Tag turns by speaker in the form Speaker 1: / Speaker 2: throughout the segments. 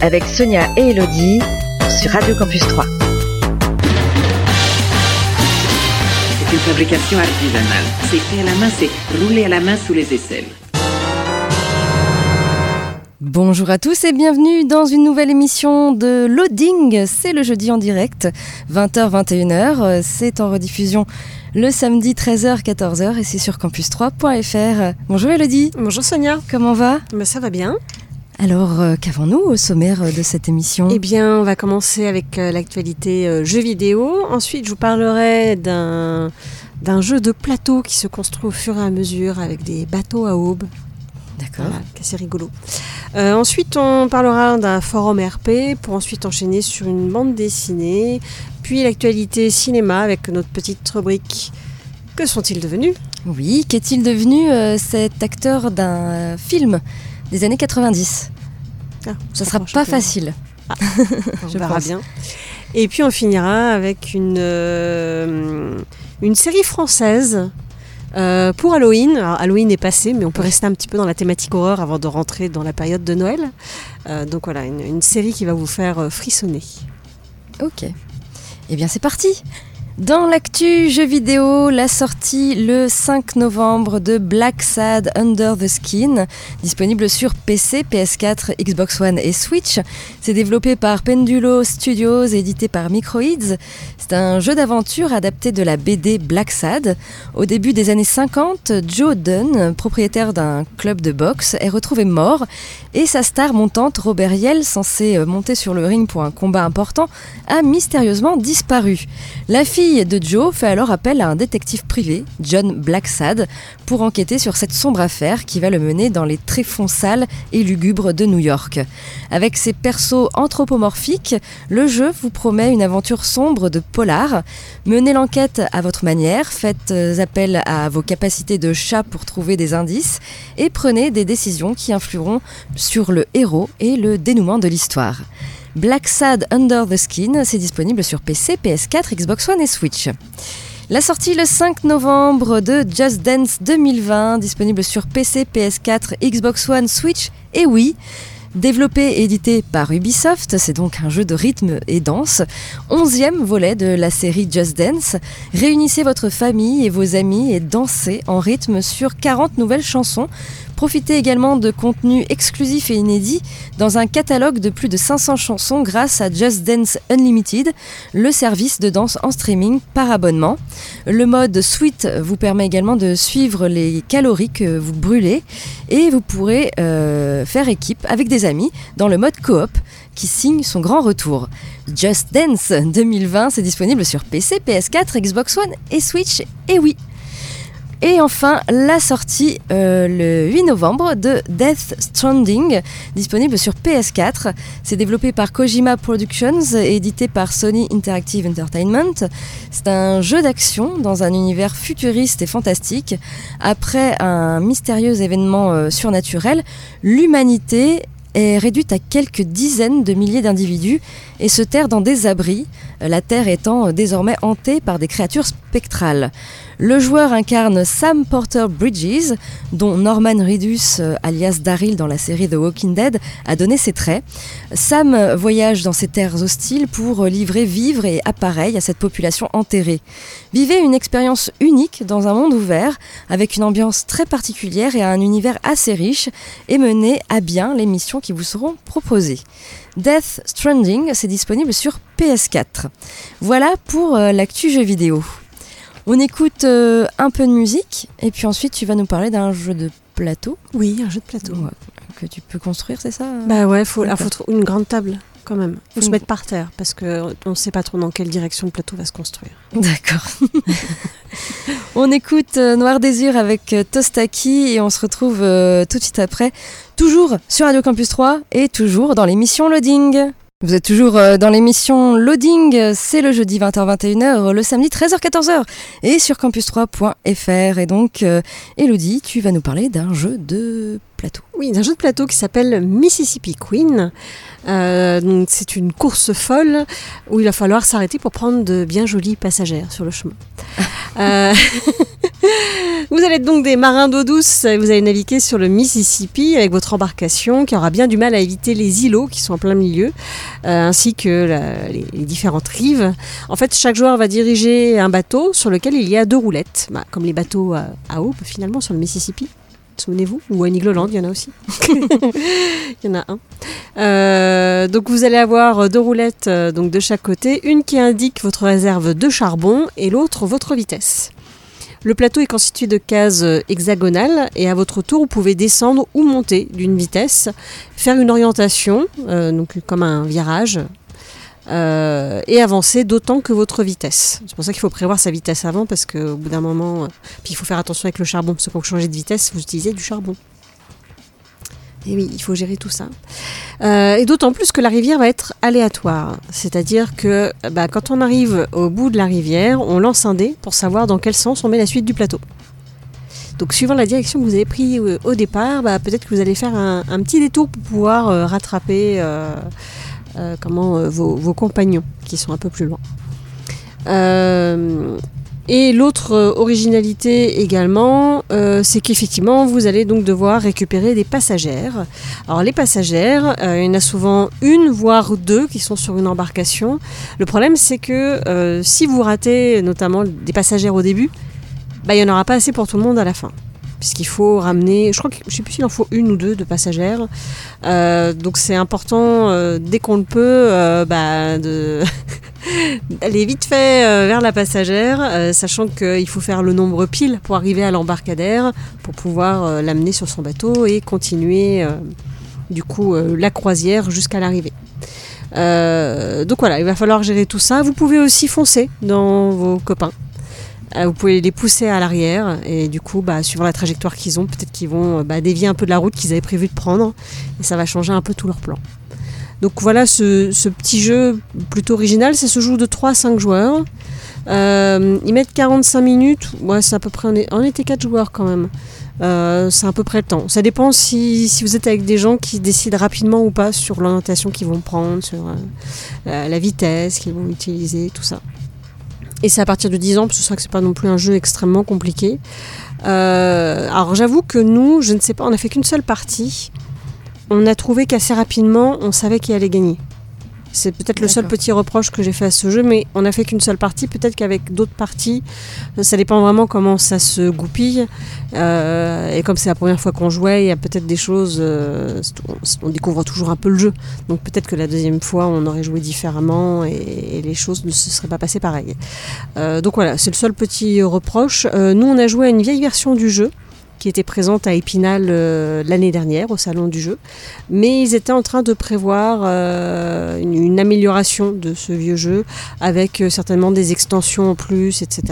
Speaker 1: avec Sonia et Elodie sur Radio Campus 3.
Speaker 2: C'est une fabrication artisanale. C'est fait à la main, c'est roulé à la main sous les aisselles.
Speaker 3: Bonjour à tous et bienvenue dans une nouvelle émission de Loading. C'est le jeudi en direct, 20h-21h. C'est en rediffusion le samedi 13h-14h et c'est sur campus3.fr. Bonjour Elodie.
Speaker 4: Bonjour Sonia.
Speaker 3: Comment va?
Speaker 4: Ben, ça va bien.
Speaker 3: Alors, euh, qu'avons-nous au sommaire de cette émission?
Speaker 4: Eh bien, on va commencer avec euh, l'actualité euh, jeux vidéo. Ensuite, je vous parlerai d'un d'un jeu de plateau qui se construit au fur et à mesure avec des bateaux à aube.
Speaker 3: D'accord.
Speaker 4: Voilà, qui est assez rigolo. Euh, ensuite, on parlera d'un forum RP pour ensuite enchaîner sur une bande dessinée. Puis l'actualité cinéma avec notre petite rubrique Que sont-ils devenus?
Speaker 3: Oui, qu'est-il devenu euh, cet acteur d'un euh, film? Des années 90
Speaker 4: Ah,
Speaker 3: Ça sera pas
Speaker 4: peu.
Speaker 3: facile.
Speaker 4: On
Speaker 3: je
Speaker 4: verra
Speaker 3: pense.
Speaker 4: bien. Et puis on finira avec une, euh, une série française euh, pour Halloween. Alors, Halloween est passé, mais on peut rester un petit peu dans la thématique horreur avant de rentrer dans la période de Noël. Euh, donc voilà, une, une série qui va vous faire frissonner.
Speaker 3: Ok. Eh bien, c'est parti dans l'actu jeux vidéo, la sortie le 5 novembre de Black Sad Under the Skin, disponible sur PC, PS4, Xbox One et Switch. C'est développé par Pendulo Studios, édité par Microids. C'est un jeu d'aventure adapté de la BD Black Sad. Au début des années 50, Joe Dunn, propriétaire d'un club de boxe, est retrouvé mort et sa star montante Robert Yell, censé euh, monter sur le ring pour un combat important, a mystérieusement disparu. La fille de Joe fait alors appel à un détective privé, John Blacksad, pour enquêter sur cette sombre affaire qui va le mener dans les tréfonds sales et lugubres de New York. Avec ses persos anthropomorphiques, le jeu vous promet une aventure sombre de polar. Menez l'enquête à votre manière, faites euh, appel à vos capacités de chat pour trouver des indices et prenez des décisions qui influeront sur le héros et le dénouement de l'histoire. Black Sad Under the Skin, c'est disponible sur PC, PS4, Xbox One et Switch. La sortie le 5 novembre de Just Dance 2020, disponible sur PC, PS4, Xbox One, Switch et Wii. Développé et édité par Ubisoft, c'est donc un jeu de rythme et danse. Onzième volet de la série Just Dance. Réunissez votre famille et vos amis et dansez en rythme sur 40 nouvelles chansons. Profitez également de contenus exclusifs et inédits dans un catalogue de plus de 500 chansons grâce à Just Dance Unlimited, le service de danse en streaming par abonnement. Le mode Suite vous permet également de suivre les calories que vous brûlez et vous pourrez euh, faire équipe avec des amis dans le mode coop qui signe son grand retour. Just Dance 2020, c'est disponible sur PC, PS4, Xbox One et Switch et oui. Et enfin, la sortie euh, le 8 novembre de Death Stranding, disponible sur PS4. C'est développé par Kojima Productions et édité par Sony Interactive Entertainment. C'est un jeu d'action dans un univers futuriste et fantastique. Après un mystérieux événement euh, surnaturel, l'humanité est réduite à quelques dizaines de milliers d'individus et se terre dans des abris, la Terre étant euh, désormais hantée par des créatures spectrales. Le joueur incarne Sam Porter Bridges, dont Norman Reedus, euh, alias Daryl dans la série The Walking Dead, a donné ses traits. Sam voyage dans ces terres hostiles pour livrer vivres et appareils à cette population enterrée. Vivez une expérience unique dans un monde ouvert, avec une ambiance très particulière et un univers assez riche, et menez à bien les missions qui vous seront proposées. Death Stranding, c'est disponible sur PS4. Voilà pour euh, l'actu jeu vidéo. On écoute euh, un peu de musique et puis ensuite tu vas nous parler d'un jeu de plateau
Speaker 4: Oui, un jeu de plateau.
Speaker 3: Ouais, que tu peux construire, c'est ça
Speaker 4: Bah ouais, faut, une grande table. quand même. Faut se mettre par terre parce que on ne sait pas trop dans quelle direction le plateau va se construire.
Speaker 3: D'accord. on écoute euh, Noir Désir avec euh, Tostaki et on se retrouve euh, tout de suite après, toujours sur Radio Campus 3 et toujours dans l'émission Loading. Vous êtes toujours euh, dans l'émission Loading, c'est le jeudi 20h-21h, le samedi 13h-14h et sur campus3.fr. Et donc, euh, Elodie, tu vas nous parler d'un jeu de plateau.
Speaker 4: Oui, d'un jeu de plateau qui s'appelle Mississippi Queen. Euh, donc c'est une course folle où il va falloir s'arrêter pour prendre de bien jolies passagères sur le chemin. Euh, vous allez être donc des marins d'eau douce vous allez naviguer sur le Mississippi avec votre embarcation qui aura bien du mal à éviter les îlots qui sont en plein milieu, euh, ainsi que les, différentes rives. En fait, chaque joueur va diriger un bateau sur lequel il y a deux roulettes, Bah, comme les bateaux à, à eau finalement sur le Mississippi. Souvenez-vous, ou à Nigloland, il y en a aussi. il y en a un. Euh, donc vous allez avoir deux roulettes euh, donc de chaque côté, une qui indique votre réserve de charbon et l'autre votre vitesse. Le plateau est constitué de cases euh, hexagonales et à votre tour vous pouvez descendre ou monter d'une vitesse, faire une orientation, euh, donc comme un virage, euh, et avancer d'autant que votre vitesse. C'est pour ça qu'il faut prévoir sa vitesse avant parce qu'au bout d'un moment, puis il faut faire attention avec le charbon parce que quand vous changez de vitesse, vous utilisez du charbon. Et oui, il faut gérer tout ça. Euh, et d'autant plus que la rivière va être aléatoire. C'est-à-dire que bah, quand on arrive au bout de la rivière, on lance un dé pour savoir dans quel sens on met la suite du plateau. Donc suivant la direction que vous avez pris euh, au départ, bah, peut-être que vous allez faire un, petit détour pour pouvoir euh, rattraper comment, vos compagnons qui sont un peu plus loin. Et l'autre euh, originalité également, euh, c'est qu'effectivement, vous allez donc devoir récupérer des passagères. Alors les passagères, euh, il y en a souvent une, voire deux qui sont sur une embarcation. Le problème, c'est que si vous ratez notamment des passagères au début, bah, il n'y en aura pas assez pour tout le monde à la fin. Puisqu'il faut ramener, je crois que je sais plus s'il en faut une ou deux de passagères. Donc c'est important, dès qu'on le peut, bah, de d'aller vite fait euh, vers la passagère, euh, sachant qu'il faut faire le nombre pile pour arriver à l'embarcadère, pour pouvoir euh, l'amener sur son bateau et continuer du coup la croisière jusqu'à l'arrivée. Donc voilà, il va falloir gérer tout ça. Vous pouvez aussi foncer dans vos copains. Vous pouvez les pousser à l'arrière et du coup, bah, suivant la trajectoire qu'ils ont, peut-être qu'ils vont bah, dévier un peu de la route qu'ils avaient prévu de prendre et ça va changer un peu tout leur plan. Donc voilà ce, petit jeu plutôt original, ça se joue de 3 à 5 joueurs. Euh, ils mettent 45 minutes, ouais, c'est à peu près, on, est, on était 4 joueurs quand même. Euh, c'est à peu près le temps. Ça dépend si, vous êtes avec des gens qui décident rapidement ou pas sur l'orientation qu'ils vont prendre, sur euh, la- vitesse qu'ils vont utiliser, tout ça. Et c'est à partir de 10 ans, parce que c'est que c'est pas non plus un jeu extrêmement compliqué. Alors j'avoue que nous, je ne sais pas, on a fait qu'une seule partie. On a trouvé qu'assez rapidement, on savait qui allait gagner. C'est peut-être le seul petit reproche que j'ai fait à ce jeu, mais on a fait qu'une seule partie. Peut-être qu'avec d'autres parties, ça dépend vraiment comment ça se goupille. Euh, et comme c'est la première fois qu'on jouait, il y a peut-être des choses. euh, on, on découvre toujours un peu le jeu. Donc peut-être que la deuxième fois, on aurait joué différemment et, et les choses ne se seraient pas passées pareil. Euh, donc voilà, c'est le seul petit reproche. Nous, on a joué à une vieille version du jeu qui était présente à Épinal euh, l'année dernière au salon du jeu. Mais ils étaient en train de prévoir euh, une, amélioration de ce vieux jeu avec euh, certainement des extensions en plus, etc.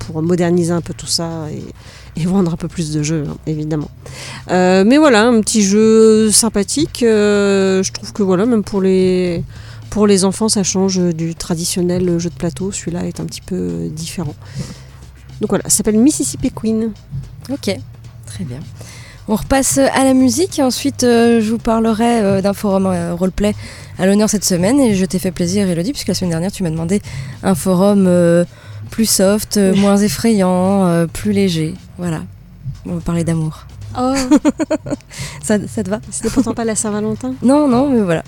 Speaker 4: pour moderniser un peu tout ça et, vendre un peu plus de jeux, hein, évidemment. Mais voilà, un petit jeu sympathique. je trouve que voilà, même pour les pour les enfants, ça change du traditionnel jeu de plateau. Celui-là est un petit peu différent. Donc voilà, ça s'appelle Mississippi Queen.
Speaker 3: Ok, très bien. On repasse à la musique et ensuite euh, je vous parlerai euh, d'un forum euh, roleplay à l'honneur cette semaine et je t'ai fait plaisir Elodie puisque la semaine dernière tu m'as demandé un forum plus soft, moins effrayant, plus léger. Voilà, on va parler d'amour.
Speaker 4: Oh,
Speaker 3: Ça, ça te va
Speaker 4: c'était pourtant pas la Saint-Valentin.
Speaker 3: Non, non, mais voilà.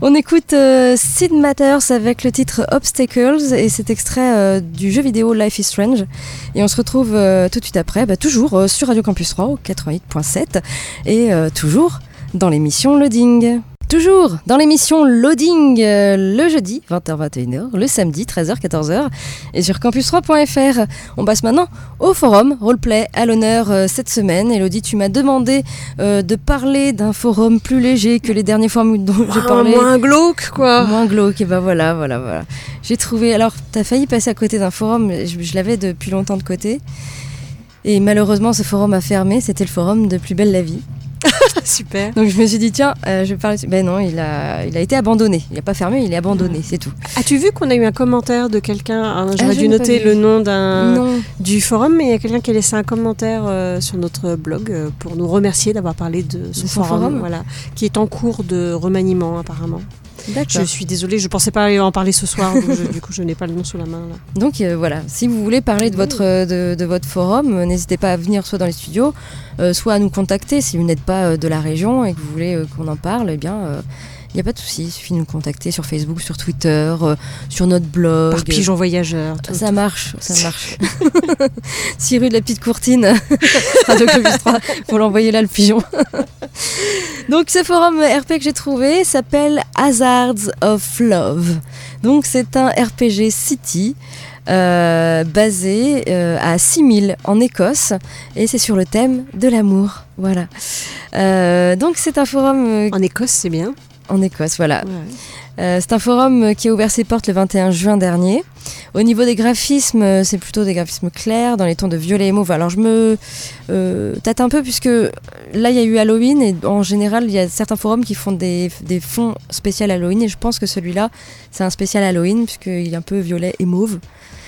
Speaker 3: On écoute euh, Sid Matters avec le titre Obstacles et cet extrait euh, du jeu vidéo Life is Strange. Et on se retrouve euh, tout de suite après, bah, toujours sur Radio Campus 3 au 88.7 et toujours dans l'émission Loading. Toujours dans l'émission Loading euh, le jeudi 20h-21h, le samedi 13h-14h et sur campus3.fr. On passe maintenant au forum Roleplay à l'honneur euh, cette semaine. Elodie, tu m'as demandé euh, de parler d'un forum plus léger que les derniers forums dont j'ai
Speaker 4: Ah,
Speaker 3: parlé.
Speaker 4: moins glauque, quoi.
Speaker 3: Moins glauque, et ben voilà, voilà, voilà. J'ai trouvé. Alors, t'as failli passer à côté d'un forum, je l'avais depuis longtemps de côté. Et malheureusement, ce forum a fermé. C'était le forum de Plus Belle la Vie.
Speaker 4: Super.
Speaker 3: Donc je me suis dit, tiens, euh, je vais parler. Ben non, il a, il a été abandonné. Il n'a pas fermé, il est abandonné, c'est tout.
Speaker 4: As-tu vu qu'on a eu un commentaire de quelqu'un ah, J'aurais
Speaker 3: Ah,
Speaker 4: dû noter le nom d'un du forum, mais il y a quelqu'un qui a laissé un commentaire euh, sur notre blog euh, pour nous remercier d'avoir parlé de ce
Speaker 3: De son
Speaker 4: forum,
Speaker 3: forum
Speaker 4: voilà, qui est en cours de remaniement apparemment. Je suis désolée, je pensais pas en parler ce soir, donc je- du coup je n'ai pas le nom sous la main là.
Speaker 3: Donc euh, voilà, si vous voulez parler de votre, de, de votre forum, euh, n'hésitez pas à venir soit dans les studios, euh, soit à nous contacter. Si vous n'êtes pas euh, de la région et que vous voulez euh, qu'on en parle, eh bien, il n'y a pas de souci. Il suffit de nous contacter sur Facebook, sur Twitter, euh, sur notre blog.
Speaker 4: Par pigeon voyageur. tout-
Speaker 3: Ça marche, ça marche. 6 rue de la Petite Courtine, Radio Campus 3, faut l'envoyer là le pigeon. Donc ce forum RP que j'ai trouvé s'appelle Hazards of Love. Donc c'est un RPG City euh, basé euh, à 6000 en Écosse et c'est sur le thème de l'amour. Voilà. Euh, donc c'est un forum
Speaker 4: En Écosse, c'est bien.
Speaker 3: en Écosse, voilà.
Speaker 4: Ouais.
Speaker 3: Euh, c'est un forum qui a ouvert ses portes le 21 juin dernier. Au niveau des graphismes, euh, c'est plutôt des graphismes clairs, dans les tons de violet et mauve. Alors je me euh, tâte un peu puisque là il y a eu Halloween et en général il y a certains forums qui font des, fonds spéciaux Halloween et je pense que celui-là c'est un spécial Halloween puisqu'il est un peu violet et mauve.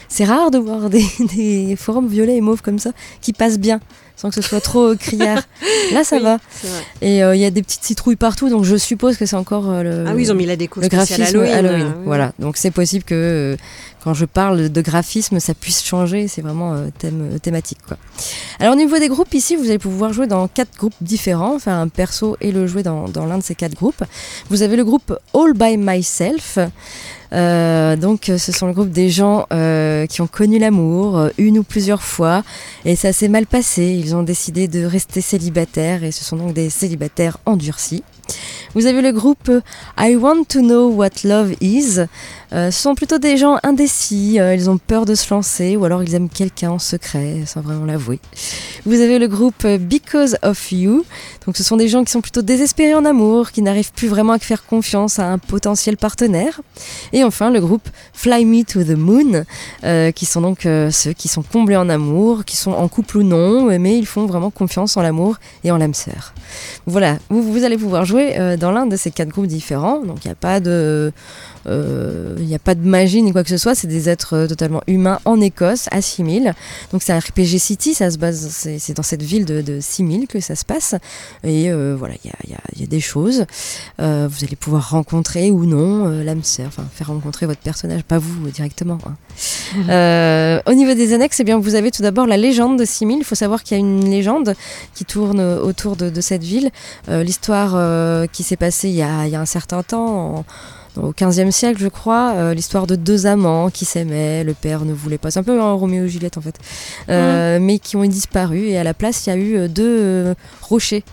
Speaker 3: C'est rare de voir des, des forums violets et mauve comme ça qui passent bien sans que ce soit trop criard. Là ça
Speaker 4: Oui,
Speaker 3: va. Et euh, il y a des petites citrouilles partout donc je suppose que c'est encore euh, le,
Speaker 4: Ah oui, ils ont mis la déco
Speaker 3: le
Speaker 4: spéciale
Speaker 3: graphisme
Speaker 4: Halloween.
Speaker 3: Halloween.
Speaker 4: oui.
Speaker 3: Voilà, donc c'est possible que euh, quand je parle de graphisme, ça puisse changer. C'est vraiment euh, thème, euh, thématique. Quoi. Alors au niveau des groupes, ici, vous allez pouvoir jouer dans quatre groupes différents, faire un perso et le jouer dans, l'un de ces quatre groupes. Vous avez le groupe All by Myself. Euh, donc ce sont le groupe des gens qui ont connu l'amour une ou plusieurs fois et ça s'est mal passé. Ils ont décidé de rester célibataires et ce sont donc des célibataires endurcis. Vous avez le groupe euh, I Want to Know What Love Is. Euh, ce sont plutôt des gens indécis, euh, ils ont peur de se lancer ou alors ils aiment quelqu'un en secret sans vraiment l'avouer. Vous avez le groupe Because of You. Donc ce sont des gens qui sont plutôt désespérés en amour, qui n'arrivent plus vraiment à faire confiance à un potentiel partenaire. Et enfin le groupe Fly Me to the Moon, euh, qui sont donc ceux qui sont comblés en amour, qui sont en couple ou non, mais ils font vraiment confiance en l'amour et en l'âme sœur. Voilà, vous, vous allez pouvoir jouer dans l'un de ces quatre groupes différents. Donc il n'y a pas de, euh, il n'y a pas de magie ni quoi que ce soit. C'est des êtres euh, totalement humains en Écosse à 6000. Donc c'est un RPG City, ça se base, c'est dans cette ville de, de 6000 que ça se passe. Et euh, voilà, il y a, y y des choses. Euh, vous allez pouvoir rencontrer ou non euh, l'âme sœur, enfin faire rencontrer votre personnage, pas vous euh, directement. hein. Euh, au niveau des annexes, eh bien, vous avez tout d'abord la légende de 6000. Il faut savoir qu'il y a une légende qui tourne euh, autour de, de cette ville. Euh, L'histoire euh, qui s'est passée il y, a, il y a un certain temps, en- au 15e siècle, je crois, euh, l'histoire de deux amants qui s'aimaient, le père ne voulait pas. C'est un peu un Roméo et Juliette en fait, Euh, mais qui ont disparu. Et à la place, il y a eu euh, deux euh, rochers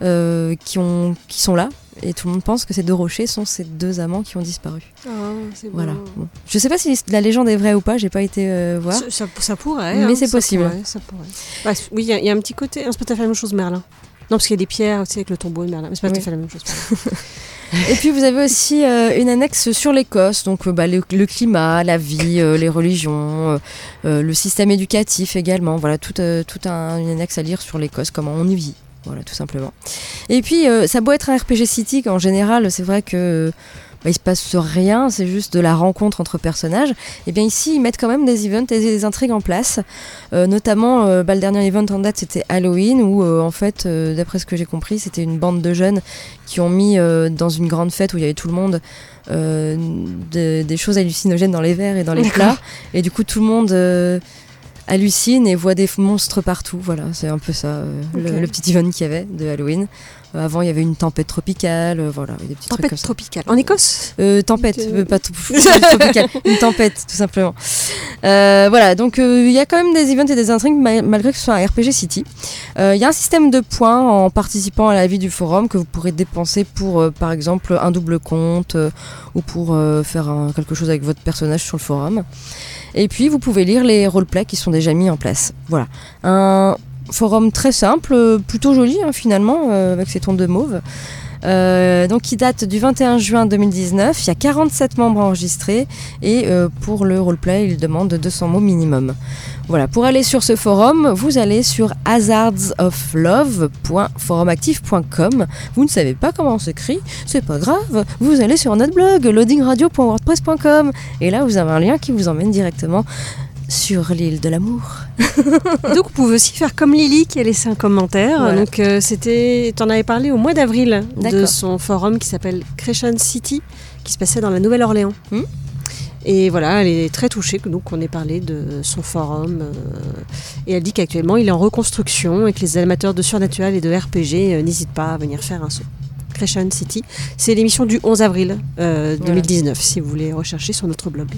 Speaker 3: qui, ont, qui sont là. Et tout le monde pense que ces deux rochers sont ces deux amants qui ont disparu.
Speaker 4: Ah, c'est.
Speaker 3: Voilà. Bon. Je sais pas si la légende est vraie ou pas, j'ai pas été voir.
Speaker 4: Ça, ça- ça pourrait.
Speaker 3: Mais
Speaker 4: hein,
Speaker 3: c'est possible.
Speaker 4: pourrait, ça pourrait. Ouais, c- oui, il y, a- il y a un petit côté. C'est pas tout à fait la même chose, Merlin. Non, parce qu'il y a des pierres, tu sais, avec le tombeau de Merlin. Mais c'est pas tout à
Speaker 3: Oui.
Speaker 4: fait la même chose.
Speaker 3: Et puis vous avez aussi euh, une annexe sur l'Écosse, donc euh, bah, le, climat, la vie, euh, les religions, le système éducatif également. Voilà, toute toute un- une annexe à lire sur l'Écosse, comment on y vit. Voilà, tout simplement. Et puis, ça doit être un RPG City, qu'en général, c'est vrai que bah, il se passe rien, c'est juste de la rencontre entre personnages. Et bien ici, ils mettent quand même des events et des intrigues en place. Euh, notamment, euh, bah, le dernier event en date, c'était Halloween, où euh, en fait, d'après ce que j'ai compris, c'était une bande de jeunes qui ont mis dans une grande fête où il y avait tout le monde de- des choses hallucinogènes dans les verres et dans les plats. Et du coup, tout le monde hallucine et voit des monstres partout. Voilà, c'est un peu ça, euh, le, le petit event qu'il y avait de Halloween. Euh, avant, il y avait une tempête tropicale, euh, voilà, des petits trucs
Speaker 4: Tempête
Speaker 3: comme ça.
Speaker 4: tropicale. En Écosse
Speaker 3: Euh, tempête, euh, pas trop- tropicale, une tempête tout simplement. Voilà, donc il y a quand même des events et des intrigues ma- malgré que ce soit un RPG City. Il y a un système de points en participant à la vie du forum que vous pourrez dépenser pour, par exemple, un double compte ou pour faire un- quelque chose avec votre personnage sur le forum. Et puis vous pouvez lire les roleplays qui sont déjà mis en place. Voilà, un forum très simple, euh, plutôt joli hein, finalement, euh, avec ses tons de mauve. Euh, donc qui date du 21 juin 2019. Il y a 47 membres enregistrés et pour le roleplay, il demande 200 mots minimum. Voilà, pour aller sur ce forum, vous allez sur hazardsoflove.forumactif.com. Vous ne savez pas comment on s'écrit, c'est pas grave. Vous allez sur notre blog loadingradio.wordpress.com et là vous avez un lien qui vous emmène directement sur l'île de l'amour.
Speaker 4: Donc, vous pouvez aussi faire comme Lily qui a laissé un commentaire.
Speaker 3: Voilà.
Speaker 4: Donc, euh, c'était, t'en avais parlé au mois d'avril de son forum qui s'appelle Crescent City, qui se passait dans la Nouvelle-Orléans.
Speaker 3: Hmm.
Speaker 4: Et voilà, elle est très touchée donc on ait parlé de son forum. euh, et elle dit qu'actuellement, il est en reconstruction et que les amateurs de surnaturel et de RPG euh, n'hésitent pas à venir faire un saut. Crescent City, c'est l'émission du 11 avril euh,
Speaker 3: Voilà.
Speaker 4: 2019, si vous voulez rechercher sur notre blog.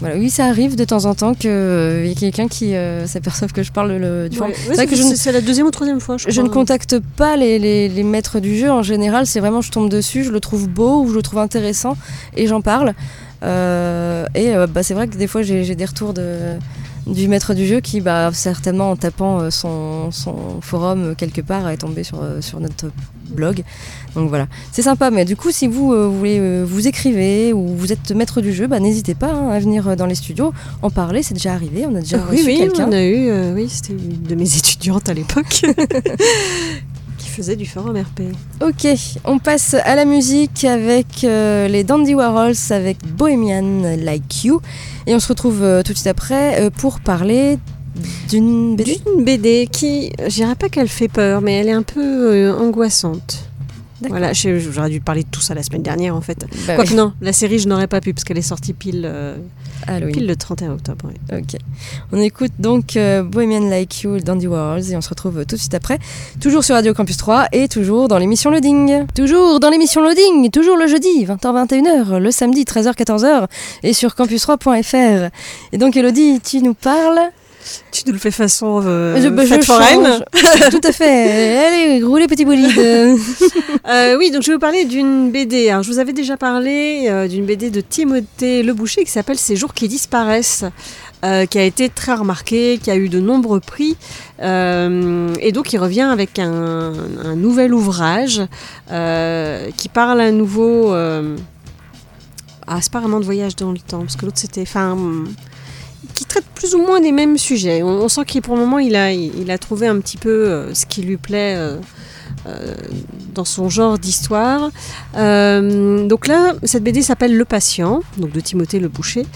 Speaker 3: Voilà, oui, ça arrive de temps en temps qu'il y ait quelqu'un qui euh, s'aperçoive que je parle le- du forum.
Speaker 4: Ouais,
Speaker 3: c'est que je
Speaker 4: c'est la deuxième ou troisième fois, je,
Speaker 3: Je ne contacte pas les, les- les maîtres du jeu en général, c'est vraiment je tombe dessus, je le trouve beau ou je le trouve intéressant et j'en parle. Euh, et euh, bah, c'est vrai que des fois j'ai des retours de, du maître du jeu qui bah, certainement en tapant euh, son, son forum euh, quelque part est tombé sur, euh, sur notre blog. Donc voilà, c'est sympa, mais du coup si vous, euh, voulez euh, vous écrivez ou vous êtes maître du jeu, bah, n'hésitez pas hein, à venir euh, dans les studios en parler, c'est déjà arrivé, on a déjà
Speaker 4: oui,
Speaker 3: reçu
Speaker 4: oui,
Speaker 3: quelqu'un.
Speaker 4: on a eu, euh, oui, c'était une de mes étudiantes à l'époque qui faisait du forum RP.
Speaker 3: Ok, on passe à la musique avec les Dandy Warhols avec Bohemian Like You. Et on se retrouve tout de suite après pour parler d'une BD.
Speaker 4: D'une BD qui, je dirais pas qu'elle fait peur, mais elle est un peu angoissante. Voilà, j'aurais dû parler de tout ça la semaine dernière en fait.
Speaker 3: Bah
Speaker 4: Quoique
Speaker 3: oui,
Speaker 4: non, la série je n'aurais pas pu parce qu'elle est sortie pile, euh, pile le 31 octobre. oui.
Speaker 3: Ok. On écoute donc euh, Bohemian Like You, Dandy Warhols et on se retrouve tout de suite après. Toujours sur Radio Campus 3 et toujours dans l'émission Loading. Toujours dans l'émission Loading, toujours le jeudi, 20h-21h, le samedi 13h-14h et sur campus3.fr. Et donc Elodie, tu nous parles
Speaker 4: Tu nous le fais façon euh,
Speaker 3: Je- bah, je
Speaker 4: foraine.
Speaker 3: Tout à fait. Allez, roulez petit bolide.
Speaker 4: Euh, oui, donc je vais vous parler d'une BD. Alors, je vous avais déjà parlé euh, d'une BD de Timothée Le Boucher qui s'appelle Ces jours qui disparaissent. euh, qui a été très remarqué, qui a eu de nombreux prix, euh, et donc il revient avec un, un nouvel ouvrage euh, qui parle à nouveau. ah, c'est pas vraiment de voyage dans le temps, parce que l'autre c'était. Enfin, plus ou moins des mêmes sujets. On, sent qu'il pour le moment il a, trouvé un petit peu euh, ce qui lui plaît. euh, euh, dans son genre d'histoire. Donc là, cette BD s'appelle Le Patient, donc de Timothée Le Boucher.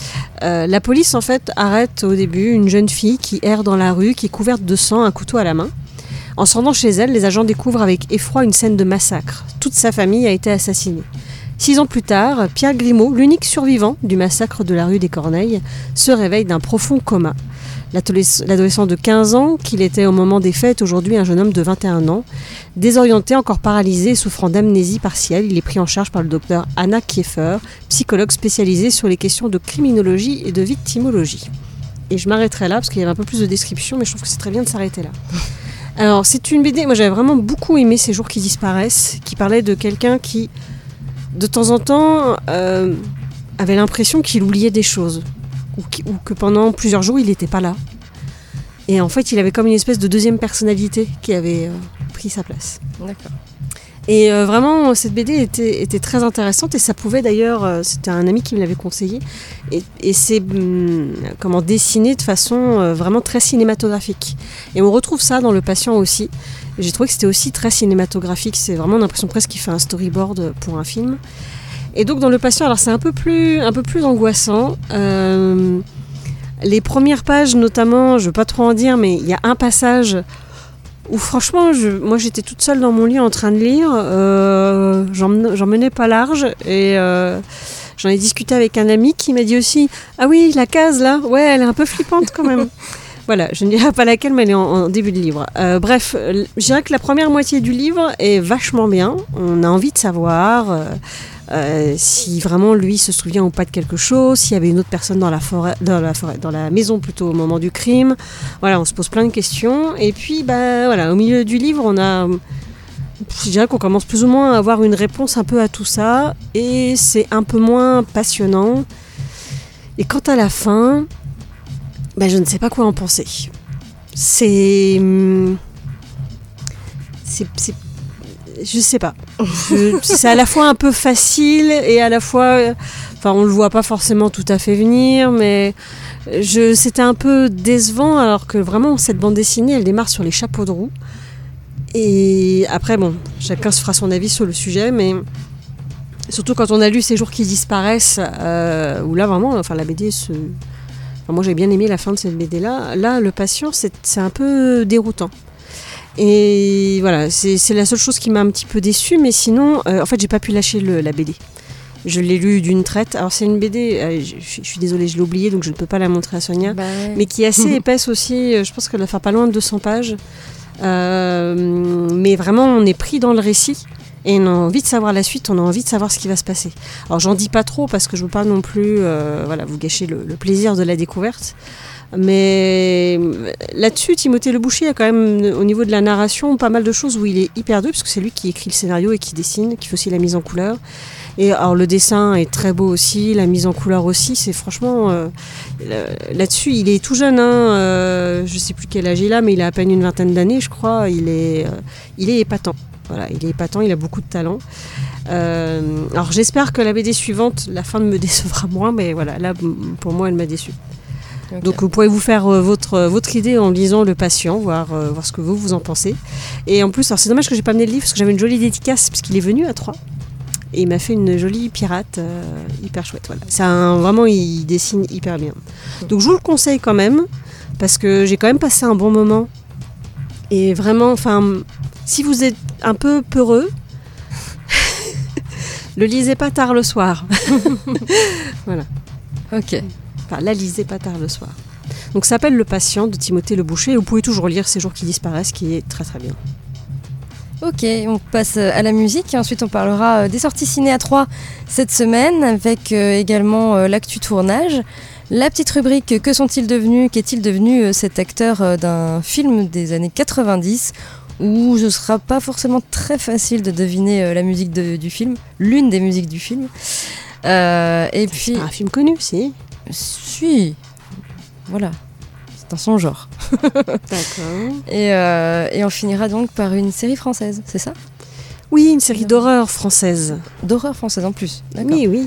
Speaker 4: La police en fait arrête au début une jeune fille qui erre dans la rue, qui est couverte de sang, un couteau à la main. En se rendant chez elle, les agents découvrent avec effroi une scène de massacre. Toute sa famille a été assassinée. Six ans plus tard, Pierre Grimaud, l'unique survivant du massacre de la rue des Corneilles, se réveille d'un profond coma. L'adolesc- L'adolescent de 15 ans, qu'il était au moment des faits, est aujourd'hui un jeune homme de 21 ans. Désorienté, encore paralysé souffrant d'amnésie partielle, il est pris en charge par le docteur Anna Kieffer, psychologue spécialisée sur les questions de criminologie et de victimologie. Et je m'arrêterai là parce qu'il y avait un peu plus de description, mais je trouve que c'est très bien de s'arrêter là. Alors, c'est une BD, moi j'avais vraiment beaucoup aimé Ces jours qui disparaissent, qui parlait de quelqu'un qui, de temps en temps, euh, avait l'impression qu'il oubliait des choses, ou, que pendant plusieurs jours il n'était pas là. Et en fait, il avait comme une espèce de deuxième personnalité qui avait euh, pris sa place.
Speaker 3: D'accord.
Speaker 4: Et euh, vraiment, cette BD était, très intéressante et ça pouvait d'ailleurs, euh, c'était un ami qui me l'avait conseillé, et, et c'est hum, comment dessiné de façon euh, vraiment très cinématographique. Et on retrouve ça dans Le Patient aussi. J'ai trouvé que c'était aussi très cinématographique, c'est vraiment l'impression presque qu'il fait un storyboard pour un film. Et donc dans Le Patient, alors c'est un peu plus, un peu plus angoissant. Les premières pages notamment, je veux pas trop en dire, mais il y a un passage où franchement, je, moi j'étais toute seule dans mon lit en train de lire, euh, j'en men- j'en menais pas large et euh, j'en ai discuté avec un ami qui m'a dit aussi Ah oui, la case là, ouais, elle est un peu flippante quand même. Voilà, je ne dirai pas laquelle, mais elle est en, en début de livre. Euh, bref, euh, je dirais que la première moitié du livre est vachement bien. On a envie de savoir euh, si vraiment lui se souvient ou pas de quelque chose, s'il y avait une autre personne dans la forêt, dans la forêt, dans la maison plutôt au moment du crime. Voilà, on se pose plein de questions. Et puis, bah voilà, au milieu du livre, on a je dirais qu'on commence plus ou moins à avoir une réponse un peu à tout ça et c'est un peu moins passionnant. Et quant à la fin, ben je ne sais pas quoi en penser. C'est. hum, C'est. Je sais pas. C'est à la fois un peu facile et à la fois. Enfin, on le voit pas forcément tout à fait venir, mais c'était un peu décevant alors que vraiment cette bande dessinée, elle démarre sur les chapeaux de roue. Et après, bon, chacun se fera son avis sur le sujet, mais surtout quand on a lu Ces jours qui disparaissent, euh, où là vraiment, enfin la BD se. moi j'ai bien aimé la fin de cette BD là. Là, le patient, c'est un peu déroutant. Et voilà, c'est la seule chose qui m'a un petit peu déçue, mais sinon, euh, en fait, j'ai pas pu lâcher le- la BD. Je l'ai lu d'une traite. Alors, c'est une BD, euh, je, je suis désolée, je l'ai oubliée, donc je ne peux pas la montrer à Sonia
Speaker 3: Bah ouais.
Speaker 4: mais qui est assez épaisse aussi. euh, Je pense qu'elle va faire pas loin de 200 pages. Euh, mais vraiment, on est pris dans le récit et on a envie de savoir la suite, on a envie de savoir ce qui va se passer. Alors, j'en dis pas trop parce que je veux pas non plus euh, voilà, vous gâcher le, le plaisir de la découverte. Mais euh, là-dessus, Timothée Le Boucher a quand même, au niveau de la narration, pas mal de choses où il est hyper doué, parce que c'est lui qui écrit le scénario et qui dessine, qui fait aussi la mise en couleur. Et alors le dessin est très beau aussi, la mise en couleur aussi, c'est franchement euh, là-dessus, il est tout jeune, hein, euh, je sais plus quel âge il a, mais il a à peine une vingtaine d'années, je crois. Il est, euh, il est épatant. Voilà, il est épatant, il a beaucoup de talent. Euh, alors j'espère que la BD suivante, la fin ne me décevra moins, mais voilà, là pour moi elle m'a déçu. Donc vous pouvez vous faire euh, votre, euh, votre idée en lisant Le Patient, voir, euh, voir ce que vous, vous en pensez. Et en plus, alors c'est dommage que j'ai pas amené le livre parce que j'avais une jolie dédicace parce qu'il est venu à Troyes. Et il m'a fait une jolie pirate euh, hyper chouette. Voilà. Un, vraiment, il dessine hyper bien. Donc je vous le conseille quand même parce que j'ai quand même passé un bon moment. Et vraiment, enfin, si vous êtes un peu peureux, le lisez pas tard le soir.
Speaker 3: Ok.
Speaker 4: Enfin, la lisez pas tard le soir. Donc ça s'appelle Le Patient de Timothée Le Boucher. Vous pouvez toujours lire Ces jours qui disparaissent, qui est très très bien.
Speaker 3: Ok, on passe euh, à la musique et ensuite on parlera euh, des sorties ciné à 3 cette semaine avec euh, également l'actu tournage. La petite rubrique Que sont-ils devenus Qu'est-il devenu cet acteur d'un film des années 90 où ce sera pas forcément très facile de deviner la musique de- du film, l'une des musiques du film. Euh, et puis,
Speaker 4: un film connu, si.
Speaker 3: Si, voilà, c'est dans son genre.
Speaker 4: D'accord.
Speaker 3: Et, euh, et on finira donc par une série française, c'est ça?
Speaker 4: Oui, une série d'horreur française.
Speaker 3: D'horreur française en plus. D'accord.
Speaker 4: Oui, oui.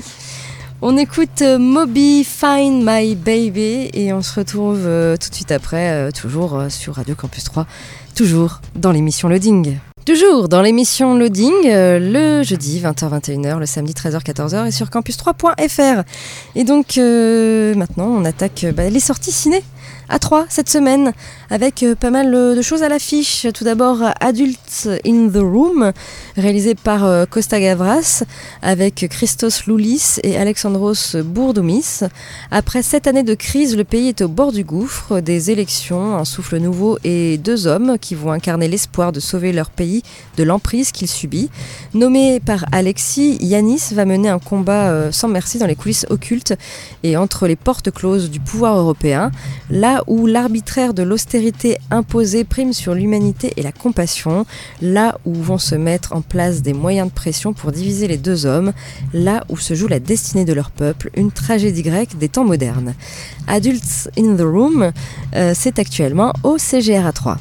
Speaker 3: On écoute euh, Moby Find My Baby et on se retrouve euh, tout de suite après, euh, toujours sur Radio Campus 3, toujours dans l'émission Loading. Toujours dans l'émission Loading, euh, le jeudi 20h-21h, le samedi 13h-14h et sur campus3.fr. Et donc euh, maintenant on attaque bah, les sorties ciné à 3 cette semaine avec euh, pas mal de choses à l'affiche. Tout d'abord Adults in the Room, réalisé par euh, Costa Gavras avec Christos Loulis et Alexandros Bourdoumis. Après sept années de crise, le pays est au bord du gouffre, des élections, un souffle nouveau et deux hommes qui vont incarner l'espoir de sauver leur pays de l'emprise qu'il subit. Nommé par Alexis, Yanis va mener un combat euh, sans merci dans les coulisses occultes et entre les portes closes du pouvoir européen, là où l'arbitraire de l'austérité imposée prime sur l'humanité et la compassion, là où vont se mettre en place des moyens de pression pour diviser les deux hommes, là où se joue la destinée de leur peuple, une tragédie grecque des temps modernes. Adults in the Room, euh, c'est actuellement au CGR 3.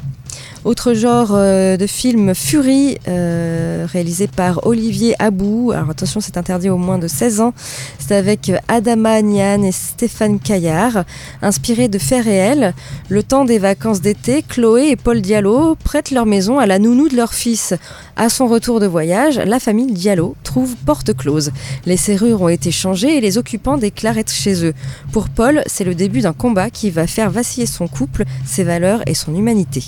Speaker 3: Autre genre euh, de film, Fury, euh, réalisé par Olivier Abou. Alors attention, c'est interdit au moins de 16 ans. C'est avec Adama Nian et Stéphane Caillard. Inspiré de faits réels, le temps des vacances d'été, Chloé et Paul Diallo prêtent leur maison à la nounou de leur fils. À son retour de voyage, la famille Diallo trouve porte close. Les serrures ont été changées et les occupants déclarent être chez eux. Pour Paul, c'est le début d'un combat qui va faire vaciller son couple, ses valeurs et son humanité.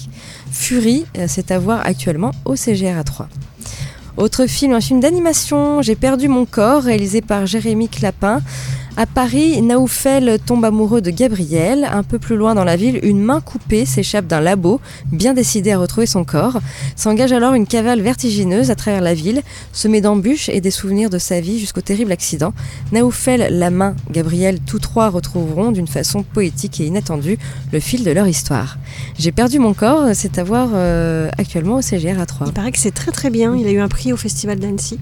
Speaker 3: Fury, euh, c'est à voir actuellement au CGR 3. Autre film, un film d'animation, J'ai perdu mon corps, réalisé par Jérémy Clapin. À Paris, Naoufel tombe amoureux de Gabriel. Un peu plus loin dans la ville, une main coupée s'échappe d'un labo, bien décidé à retrouver son corps. S'engage alors une cavale vertigineuse à travers la ville, semée d'embûches et des souvenirs de sa vie jusqu'au terrible accident. Naoufel, la main, Gabriel, tous trois retrouveront d'une façon poétique et inattendue le fil de leur histoire. J'ai perdu mon corps, c'est à voir euh, actuellement au CGR à 3.
Speaker 4: Il paraît que c'est très très bien. Il a eu un prix au Festival d'Annecy.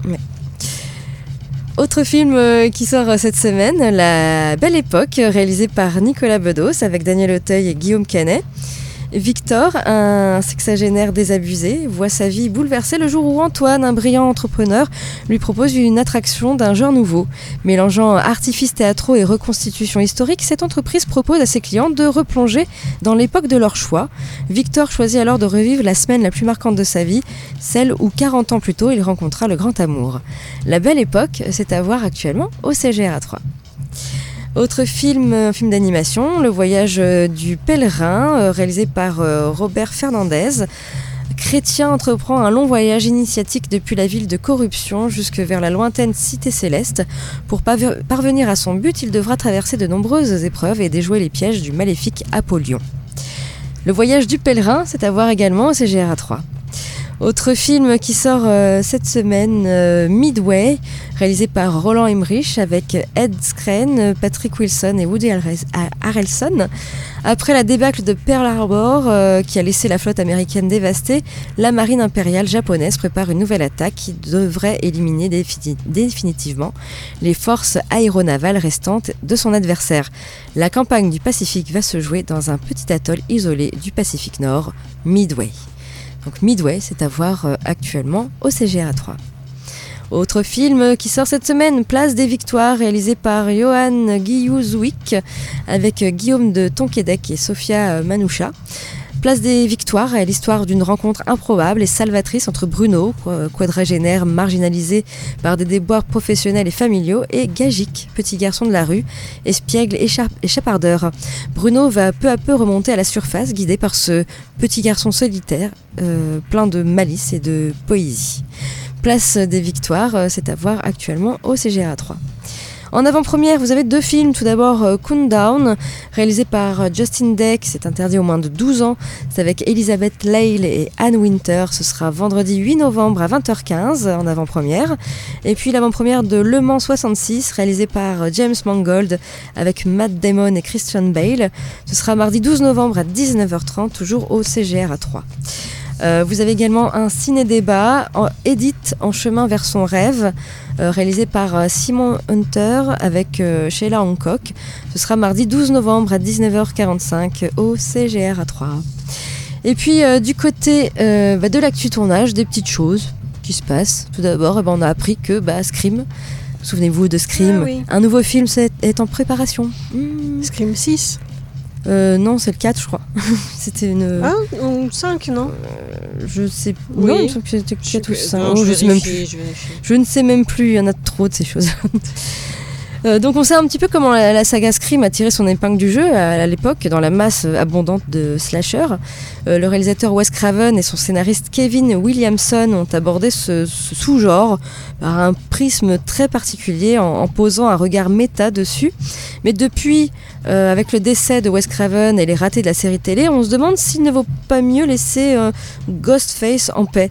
Speaker 3: Autre film euh, qui sort euh, cette semaine, La Belle Époque, réalisé par Nicolas Bedos avec Daniel Auteuil et Guillaume Canet. Victor, un sexagénaire désabusé, voit sa vie bouleversée le jour où Antoine, un brillant entrepreneur, lui propose une attraction d'un genre nouveau. Mélangeant artifices théâtraux et reconstitution historique, cette entreprise propose à ses clients de replonger dans l'époque de leur choix. Victor choisit alors de revivre la semaine la plus marquante de sa vie, celle où 40 ans plus tôt il rencontra le grand amour. La belle époque, c'est à voir actuellement au CGR à 3. Autre film, film d'animation, Le voyage euh, du pèlerin, euh, réalisé par euh, Robert Fernandez. Chrétien entreprend un long voyage initiatique depuis la ville de corruption jusque vers la lointaine cité céleste. Pour parvenir à son but, il devra traverser de nombreuses épreuves et déjouer les pièges du maléfique Apollyon. Le voyage du pèlerin, c'est à voir également au CGR 3. Autre film qui sort euh, cette semaine, euh, Midway, réalisé par Roland Emmerich avec Ed Skrein, Patrick Wilson et Woody Harrels- Harrelson. Après la débâcle de Pearl Harbor, euh, qui a laissé la flotte américaine dévastée, la marine impériale japonaise prépare une nouvelle attaque qui devrait éliminer défini- définitivement les forces aéronavales restantes de son adversaire. La campagne du Pacifique va se jouer dans un petit atoll isolé du Pacifique Nord, Midway. Donc Midway, c'est à voir euh, actuellement au CGR 3. Autre film qui sort cette semaine, Place des Victoires, réalisé par Johan Guillou-Zouik, avec euh, Guillaume de Tonquédec et Sofia euh, Manoucha. Place des Victoires est l'histoire d'une rencontre improbable et salvatrice entre Bruno, qu- quadragénaire marginalisé par des déboires professionnels et familiaux, et Gagic, petit garçon de la rue, espiègle et chapardeur. Bruno va peu à peu remonter à la surface, guidé par ce petit garçon solitaire, euh, plein de malice et de poésie. Place des Victoires, euh, c'est à voir actuellement au CGA 3. En avant-première, vous avez deux films. Tout d'abord, euh, Countdown, réalisé par euh, Justin Deck, c'est interdit au moins de 12 ans. C'est avec Elizabeth Lale et Anne Winter. Ce sera vendredi 8 novembre à 20h15 en avant-première. Et puis l'avant-première de Le Mans 66, réalisé par euh, James Mangold avec Matt Damon et Christian Bale. Ce sera mardi 12 novembre à 19h30, toujours au CGR à 3. Euh, vous avez également un ciné-débat, Edith en chemin vers son rêve, euh, réalisé par euh, Simon Hunter avec euh, Sheila Hancock. Ce sera mardi 12 novembre à 19h45 au CGR à 3. Et puis du côté bah, de l'actu tournage, des petites choses qui se passent. Tout d'abord, eh ben, on a appris que bah, Scream, souvenez-vous de Scream,
Speaker 4: Ah oui.
Speaker 3: un nouveau film est en préparation.
Speaker 4: Scream 6
Speaker 3: Euh, non, c'est le 4 je crois. C'était une...
Speaker 4: Ah, ou 5, non
Speaker 3: Je sais
Speaker 4: Oui.
Speaker 3: Non, il me semble que c'était 4 ou 5.
Speaker 4: Non,
Speaker 3: je, sais même plus.
Speaker 4: je.
Speaker 3: Je ne sais même plus, il y en a trop de ces choses. Euh, donc on sait un petit peu comment la, la saga Scream a tiré son épingle du jeu à, à l'époque, dans la masse euh, abondante de slasher. Euh, le réalisateur Wes Craven et son scénariste Kevin Williamson ont abordé ce, ce sous-genre par un prisme très particulier en, en posant un regard méta dessus. Mais depuis, euh, avec le décès de Wes Craven et les ratés de la série télé, on se demande s'il ne vaut pas mieux laisser euh, Ghostface en paix.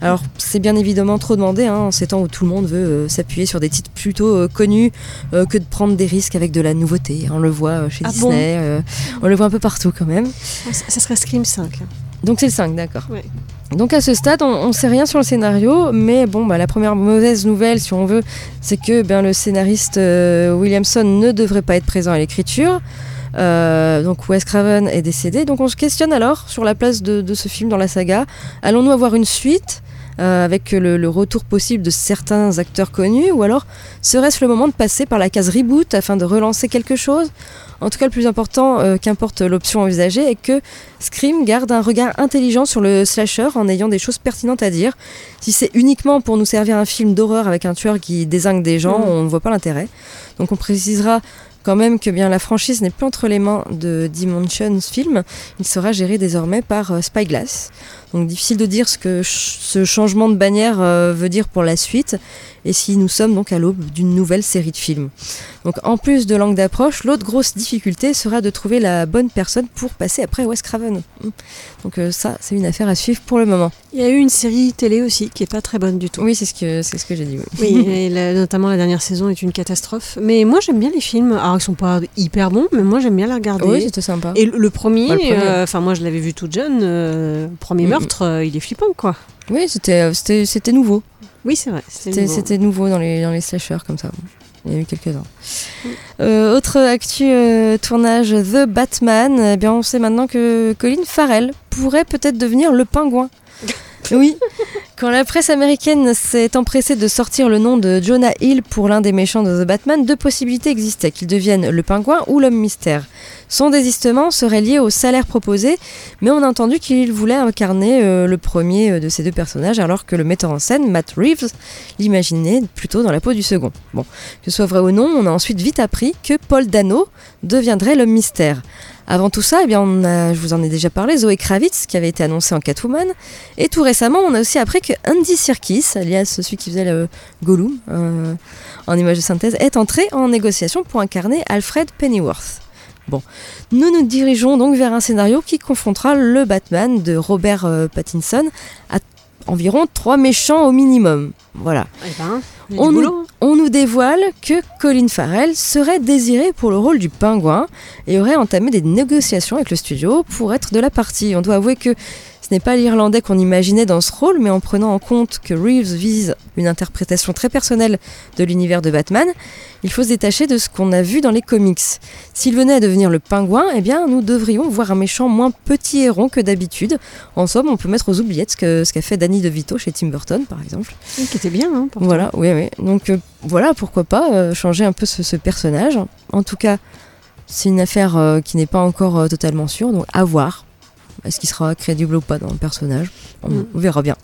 Speaker 3: Alors c'est bien évidemment trop demandé hein, en ces temps où tout le monde veut euh, s'appuyer sur des titres plutôt connus que de prendre des risques avec de la nouveauté. On le voit chez
Speaker 4: Ah
Speaker 3: Disney, on le voit un peu partout quand même.
Speaker 4: Ça ça serait Scream 5.
Speaker 3: Donc c'est le 5, d'accord.
Speaker 4: Ouais.
Speaker 3: Donc à ce stade, on ne sait rien sur le scénario, mais bon, bah, la première mauvaise nouvelle, si on veut, c'est que ben, le scénariste euh, Williamson ne devrait pas être présent à l'écriture. Euh, donc Wes Craven est décédé. Donc on se questionne alors sur la place de, de ce film dans la saga. Allons-nous avoir une suite euh, avec le, le retour possible de certains acteurs connus ou alors serait-ce le moment de passer par la case reboot afin de relancer quelque chose? En tout cas, le plus important, euh, qu'importe l'option envisagée, est que Scream garde un regard intelligent sur le slasher en ayant des choses pertinentes à dire. Si c'est uniquement pour nous servir un film d'horreur avec un tueur qui désingue des gens,
Speaker 4: Mhm.
Speaker 3: on ne voit pas l'intérêt. Donc on précisera quand même que bien la franchise n'est plus entre les mains de Dimensions Film. Il sera géré désormais par euh, Spyglass. Donc difficile de dire ce que ce changement de bannière euh, veut dire pour la suite et si nous sommes donc à l'aube d'une nouvelle série de films. Donc en plus de l'angle d'approche, l'autre grosse difficulté sera de trouver la bonne personne pour passer après Wes Craven. Mm. Donc euh, ça, c'est une affaire à suivre pour le moment.
Speaker 4: Il y a eu une série télé aussi qui est pas très bonne du tout.
Speaker 3: Oui, c'est ce que c'est ce que j'ai dit. oui.
Speaker 4: Oui, et la- notamment la dernière saison est une catastrophe. Mais moi j'aime bien les films. Alors ils sont pas hyper bons, mais moi j'aime bien les regarder.
Speaker 3: Oui, c'était sympa.
Speaker 4: et le, le premier,
Speaker 3: Ouais,
Speaker 4: euh, enfin moi je l'avais vu toute jeune. euh, premier meurtre, il est flippant quoi.
Speaker 3: Oui, c'était c'était nouveau.
Speaker 4: Oui c'est vrai. c'était nouveau
Speaker 3: dans les dans les slashers comme ça. Il y a eu quelques-uns. Euh, autre actu euh, tournage The Batman. Eh bien, on sait maintenant que Colin Farrell pourrait peut-être devenir le pingouin. Oui, quand la presse américaine s'est empressée de sortir le nom de Jonah Hill pour l'un des méchants de The Batman, deux possibilités existaient, qu'il devienne le pingouin ou l'homme mystère. Son désistement serait lié au salaire proposé, mais on a entendu qu'il voulait incarner euh, le premier euh, de ces deux personnages, alors que le metteur en scène, Matt Reeves, l'imaginait plutôt dans la peau du second. Bon, que ce soit vrai ou non, on a ensuite vite appris que Paul Dano deviendrait l'homme mystère. Avant tout ça, eh bien, je vous en ai déjà parlé, Zoé Kravitz, qui avait été annoncée en Catwoman. Et tout récemment, on a aussi appris que Andy Serkis, alias celui qui faisait le Gollum euh, en image de synthèse, est entré en négociation pour incarner Alfred Pennyworth. Bon, nous nous dirigeons donc vers un scénario qui confrontera le Batman de Robert euh, Pattinson à environ trois méchants au minimum. Voilà.
Speaker 4: Eh ben,
Speaker 3: On nous,
Speaker 4: boulot.
Speaker 3: on nous dévoile que Colin Farrell serait désiré pour le rôle du pingouin et aurait entamé des négociations avec le studio pour être de la partie. On doit avouer que ce n'est pas l'Irlandais qu'on imaginait dans ce rôle, mais en prenant en compte que Reeves vise une interprétation très personnelle de l'univers de Batman, il faut se détacher de ce qu'on a vu dans les comics. S'il venait à devenir le pingouin, eh bien, nous devrions voir un méchant moins petit et rond que d'habitude. En somme, on peut mettre aux oubliettes ce qu'a fait Danny DeVito chez Tim Burton, par exemple.
Speaker 4: Oui, Qui était bien. Hein.
Speaker 3: Voilà, oui, oui. Donc euh, voilà, pourquoi pas euh, changer un peu ce, ce personnage. En tout cas, c'est une affaire euh, qui n'est pas encore euh, totalement sûre, donc à voir. Est-ce qu'il sera crédible ou pas dans le personnage? On,
Speaker 4: Mm.
Speaker 3: on verra bien.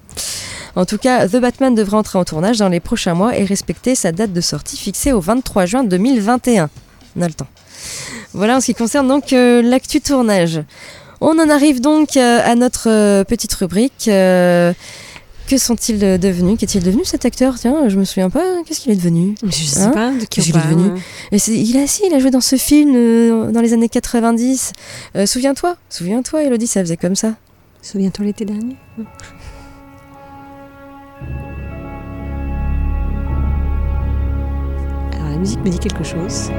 Speaker 3: En tout cas, The Batman devrait entrer en tournage dans les prochains mois et respecter sa date de sortie fixée au 23 juin 2021. On a le temps. Voilà en ce qui concerne donc euh, l'actu tournage. On en arrive donc euh, à notre euh, petite rubrique. euh, que sont-ils devenus? Qu'est-il devenu cet acteur? Tiens, je me souviens pas. Qu'est-ce qu'il est devenu?
Speaker 4: Je sais
Speaker 3: Hein?
Speaker 4: pas de qui on
Speaker 3: est devenu? il a si, il a joué dans ce film euh, dans les années 90. Euh, souviens-toi, souviens-toi, Elodie, ça faisait comme ça.
Speaker 4: Souviens-toi l'été dernier Alors la musique me dit quelque chose.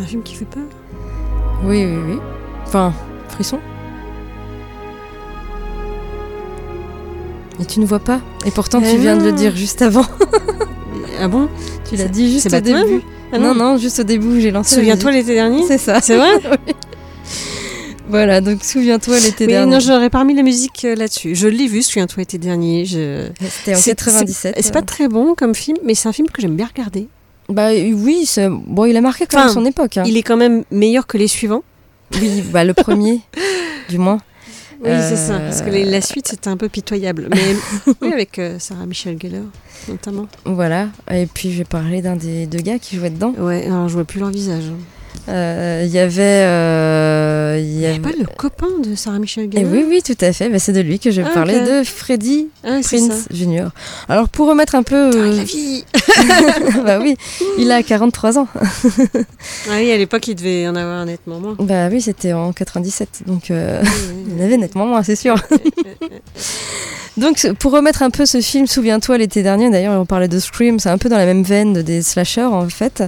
Speaker 4: C'est un film qui fait peur.
Speaker 3: Oui, oui, oui. Enfin, frisson. Et tu ne vois pas Et pourtant, tu viens de le dire juste avant.
Speaker 4: Ah bon?
Speaker 3: Tu l'as dit juste au début.
Speaker 4: Ah
Speaker 3: non, non, juste au début j'ai lancé. la
Speaker 4: Souviens-toi l'été dernier?
Speaker 3: C'est ça.
Speaker 4: C'est vrai?
Speaker 3: Oui. Voilà, donc souviens-toi l'été dernier.
Speaker 4: non, j'aurais pas mis la musique euh, là-dessus. Je l'ai vu, souviens-toi l'été dernier. Je...
Speaker 3: C'était en
Speaker 4: C'est-
Speaker 3: 97.
Speaker 4: C'est c'est pas très bon comme film, mais c'est un film que j'aime bien regarder.
Speaker 3: Bah oui, bon, il a marqué quand même son époque. hein.
Speaker 4: Il est quand même meilleur que les suivants.
Speaker 3: Oui, bah le premier, du moins.
Speaker 4: Oui, c'est ça.
Speaker 3: Euh,
Speaker 4: Parce que les- la suite, c'était un peu pitoyable. Mais oui, avec euh, Sarah Michelle Gellar, notamment.
Speaker 3: Voilà. Et puis je vais parler d'un des deux gars qui jouaient dedans.
Speaker 4: Ouais, alors je vois plus leur visage.
Speaker 3: Euh, Il y avait, euh, il y
Speaker 4: Il
Speaker 3: avait.
Speaker 4: pas le copain de Sarah Michelle
Speaker 3: Et
Speaker 4: Gellar
Speaker 3: oui, oui, tout à fait. Bah, c'est de lui que je vais
Speaker 4: Ah,
Speaker 3: parler
Speaker 4: ok.
Speaker 3: de Freddy
Speaker 4: Ah,
Speaker 3: Prince. Jr. Alors pour remettre un peu, euh,
Speaker 4: la vie
Speaker 3: bah oui, il a 43 ans.
Speaker 4: Ah oui, à l'époque, il devait en avoir nettement moins.
Speaker 3: Bah oui, c'était en 97, donc euh,
Speaker 4: Oui,
Speaker 3: il
Speaker 4: oui,
Speaker 3: en avait nettement moins, c'est sûr. Donc pour remettre un peu ce film, souviens-toi l'été dernier, d'ailleurs on parlait de Scream, c'est un peu dans la même veine de- des slashers en fait.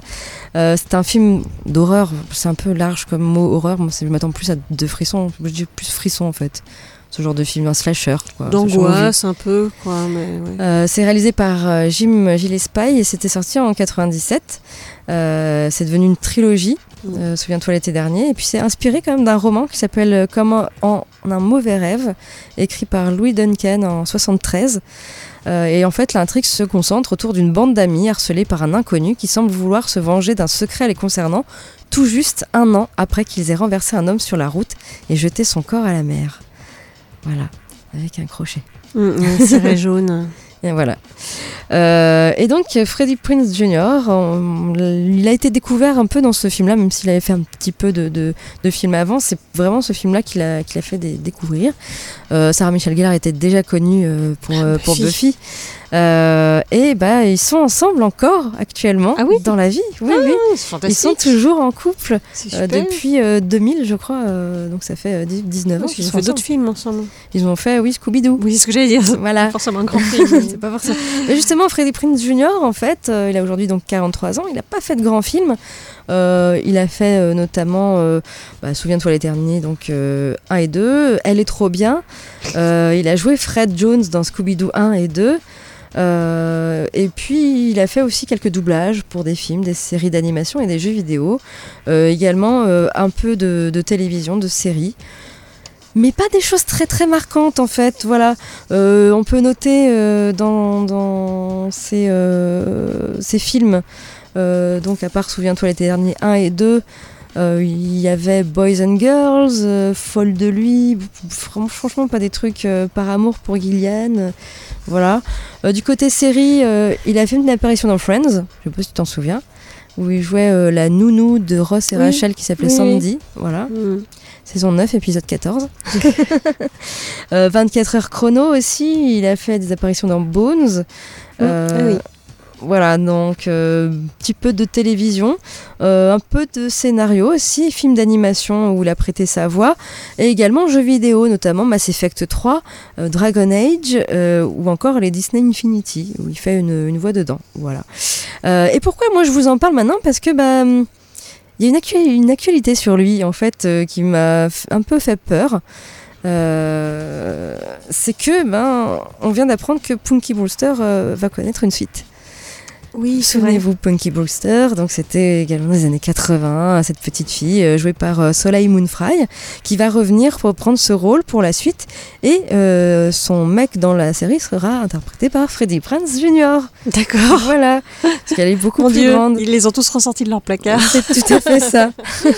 Speaker 3: Euh, c'est un film d'horreur, c'est un peu large comme mot horreur, moi je m'attends plus à de frissons, je dis plus frissons en fait. ce genre de film, un slasher.
Speaker 4: D'angoisse un peu, quoi. Mais, ouais.
Speaker 3: Euh, c'est réalisé par euh, Jim Gillespie et c'était sorti en 97. Euh, c'est devenu une trilogie,
Speaker 4: Mm.
Speaker 3: souviens-toi l'été dernier. Et puis c'est inspiré quand même d'un roman qui s'appelle Comme en, en un mauvais rêve, écrit par Louis Duncan en 73. Euh, et en fait, l'intrigue se concentre autour d'une bande d'amis harcelés par un inconnu qui semble vouloir se venger d'un secret les concernant, tout juste un an après qu'ils aient renversé un homme sur la route et jeté son corps à la mer. Voilà, avec un crochet.
Speaker 4: Mm, mm, ciré jaune.
Speaker 3: Et voilà. Euh, et donc Freddie Prince Jr., on- il a été découvert un peu dans ce film-là, même s'il avait fait un petit peu de, de, de films avant. C'est vraiment ce film-là qu'il a, qu'il a fait dé- découvrir. Euh, Sarah Michelle Gellar était déjà connue euh, pour, pour
Speaker 4: Buffy.
Speaker 3: Buffy. Euh, et bah, ils sont ensemble encore actuellement
Speaker 4: Ah oui
Speaker 3: dans la vie. Oui.
Speaker 4: Ah,
Speaker 3: Ils sont toujours en couple euh, depuis euh, 2000, je crois. euh, donc ça fait euh, 10 19 ans qu'ils
Speaker 4: qu'ils ont fait d'autres films ensemble.
Speaker 3: Ils ont fait, oui, Scooby-Doo.
Speaker 4: Oui, c'est ce que j'allais dire.
Speaker 3: Voilà.
Speaker 4: Forcément un grand film.
Speaker 3: c'est pas forcément. Mais justement, Freddie Prinze Jr., en fait, euh, il a aujourd'hui donc 43 ans. Il n'a pas fait de grands films. Euh, il a fait euh, notamment, euh, bah, souviens-toi l'été dernier, donc 1 et 2. Elle est trop bien. Euh, il a joué Fred Jones dans Scooby-Doo 1 et 2. Euh, et puis il a fait aussi quelques doublages pour des films, des séries d'animation et des jeux vidéo. Euh, également euh, un peu de, télévision, de séries. Mais pas des choses très très marquantes en fait. Voilà, on peut noter dans, dans ces, films, donc à part Souviens-toi l'été dernier 1 et 2, euh, il y avait Boys and Girls, euh, Folle de lui, fran- franchement pas des trucs par amour pour Gillian. Voilà. Euh, du côté série, euh, il a fait une apparition dans Friends, je sais pas si tu t'en souviens, où il jouait euh, la nounou de Ross et
Speaker 4: Oui.
Speaker 3: Rachel qui s'appelait
Speaker 4: Oui.
Speaker 3: Sandy. Voilà
Speaker 4: Mm.
Speaker 3: saison 9, épisode 14. Euh, 24 heures chrono aussi, il a fait des apparitions dans Bones. Euh,
Speaker 4: ah oui.
Speaker 3: Voilà, donc euh, petit peu de télévision, euh, un peu de scénario aussi, film d'animation où il a prêté sa voix, et également jeux vidéo, notamment Mass Effect 3, euh, Dragon Age, ou encore les Disney Infinity, où il fait une, voix dedans. Voilà. Et pourquoi moi je vous en parle maintenant? Parce que bah, il y a une, actu- une actualité sur lui en fait qui m'a un peu fait peur. C'est que ben on vient d'apprendre que Punky Brewster va connaître une suite.
Speaker 4: Oui.
Speaker 3: Souvenez-vous Punky Brewster, donc c'était également des années 80, cette petite fille euh, jouée par euh, Soleil Moonfry, qui va revenir pour prendre ce rôle pour la suite, et euh, son mec dans la série sera interprété par Freddie Prinze Jr.
Speaker 4: D'accord.
Speaker 3: Voilà, parce qu'elle est beaucoup
Speaker 4: Mon
Speaker 3: plus
Speaker 4: Dieu,
Speaker 3: grande.
Speaker 4: ils les ont tous ressortis de leur placard.
Speaker 3: C'est tout à fait ça.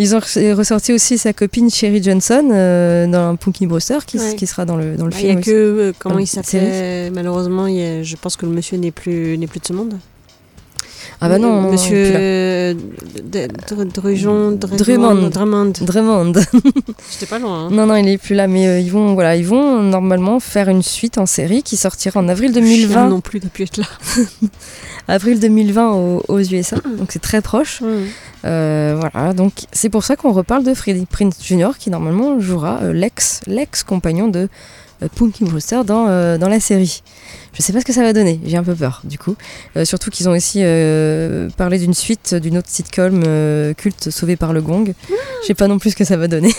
Speaker 3: Ils ont re- ressorti aussi sa copine Sherry Johnson euh, dans Punky Brewster, qui,
Speaker 4: Ouais.
Speaker 3: qui sera dans le, dans le
Speaker 4: Bah, Il n'y
Speaker 3: film.
Speaker 4: a
Speaker 3: aussi.
Speaker 4: que euh, comment il
Speaker 3: la
Speaker 4: s'appelait Malheureusement, il y a- je pense que le monsieur n'est plus plus de ce monde.
Speaker 3: Ah bah non,
Speaker 4: monsieur Drujon,
Speaker 3: Drummond.
Speaker 4: Drummond.
Speaker 3: Drummond.
Speaker 4: J'étais pas loin. hein.
Speaker 3: Non, non, il est plus là, mais euh, ils vont, voilà, ils vont normalement faire une suite en série qui sortira en avril
Speaker 4: Chien
Speaker 3: 2020.
Speaker 4: non plus pu être là.
Speaker 3: Avril 2020 aux, aux USA, donc c'est très proche.
Speaker 4: Mm.
Speaker 3: Euh, voilà, donc c'est pour ça qu'on reparle de Freddie Prince Jr. qui normalement jouera euh, l'ex, l'ex compagnon de Punky Brewster dans, dans la série. Je sais pas ce que ça va donner, j'ai un peu peur du coup. Euh, surtout qu'ils ont aussi euh, parlé d'une suite d'une autre sitcom euh, culte sauvée par le gong. Je sais pas non plus ce que ça va donner.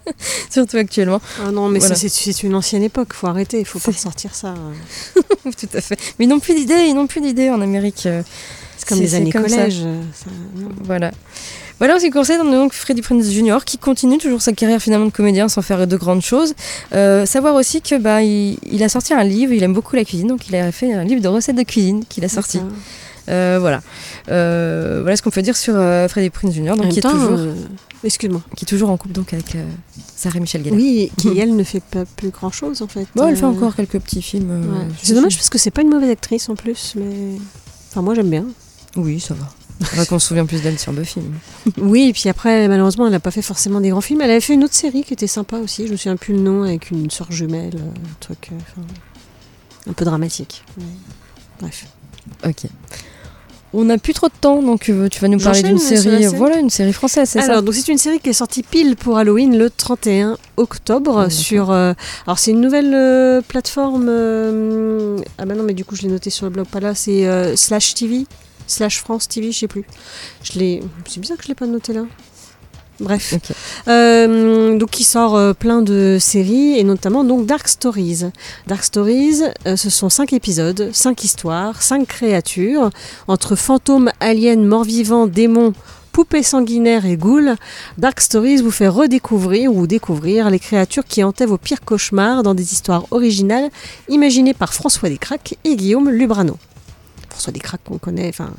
Speaker 3: surtout actuellement.
Speaker 4: Ah non, mais
Speaker 3: Voilà.
Speaker 4: c'est- une ancienne époque, faut arrêter, il faut pas ressortir ça.
Speaker 3: Tout à fait. Mais ils n'ont plus d'idées, ils n'ont plus d'idées en Amérique.
Speaker 4: C'est comme les années
Speaker 3: comme
Speaker 4: collège. ça.
Speaker 3: Voilà. Voilà, en ce qui concerne donc Freddie Prinze Jr., qui continue toujours sa carrière finalement de comédien sans faire de grandes choses. Euh, savoir aussi que bah, il, il a sorti un livre, il aime beaucoup la cuisine, donc il a fait un livre de recettes de cuisine qu'il a sorti. Euh, voilà. Euh, voilà ce qu'on peut dire sur Freddie Prinze Jr., donc qui, est toujours,
Speaker 4: excuse-moi.
Speaker 3: qui est toujours en couple donc avec Sarah Michel Gellar.
Speaker 4: Oui, qui elle ne fait pas plus grand chose en fait.
Speaker 3: Bon, elle fait encore quelques petits films.
Speaker 4: ouais. C'est dommage parce que c'est pas une mauvaise actrice en plus, mais. Enfin, moi j'aime bien.
Speaker 3: Oui, ça va. Vrai qu'on se souvient plus d'elle sur Buffy.
Speaker 4: Oui, et puis après, malheureusement, elle n'a pas fait forcément des grands films. Elle avait fait une autre série qui était sympa aussi. Je me souviens plus le nom, avec une sœur jumelle, euh, un truc euh, enfin, un peu dramatique. Mais Bref.
Speaker 3: Ok. On n'a plus trop de temps, donc euh, tu vas nous parler d'une série.
Speaker 4: série.
Speaker 3: Voilà, une série française, c'est ça
Speaker 4: Alors, donc c'est une série qui est sortie pile pour Halloween le 31 octobre
Speaker 3: d'accord.
Speaker 4: sur. euh, alors, c'est une nouvelle euh, plateforme. euh, ah bah non, mais du coup, je l'ai noté sur le blog, pas là. C'est Slash TV, Slash France TV, je sais plus. Je l'ai. C'est bizarre que je l'ai pas noté là. Bref. Euh, donc qui sort euh, plein de séries et notamment donc Dark Stories. Dark Stories, euh, ce sont cinq épisodes, cinq histoires, cinq créatures entre fantômes, aliens, morts-vivants, démons, poupées sanguinaires et ghouls. Dark Stories vous fait redécouvrir ou découvrir les créatures qui hantaient vos pires cauchemars dans des histoires originales imaginées par François Descraques et Guillaume Lubrano. François Descraques qu'on connaît, enfin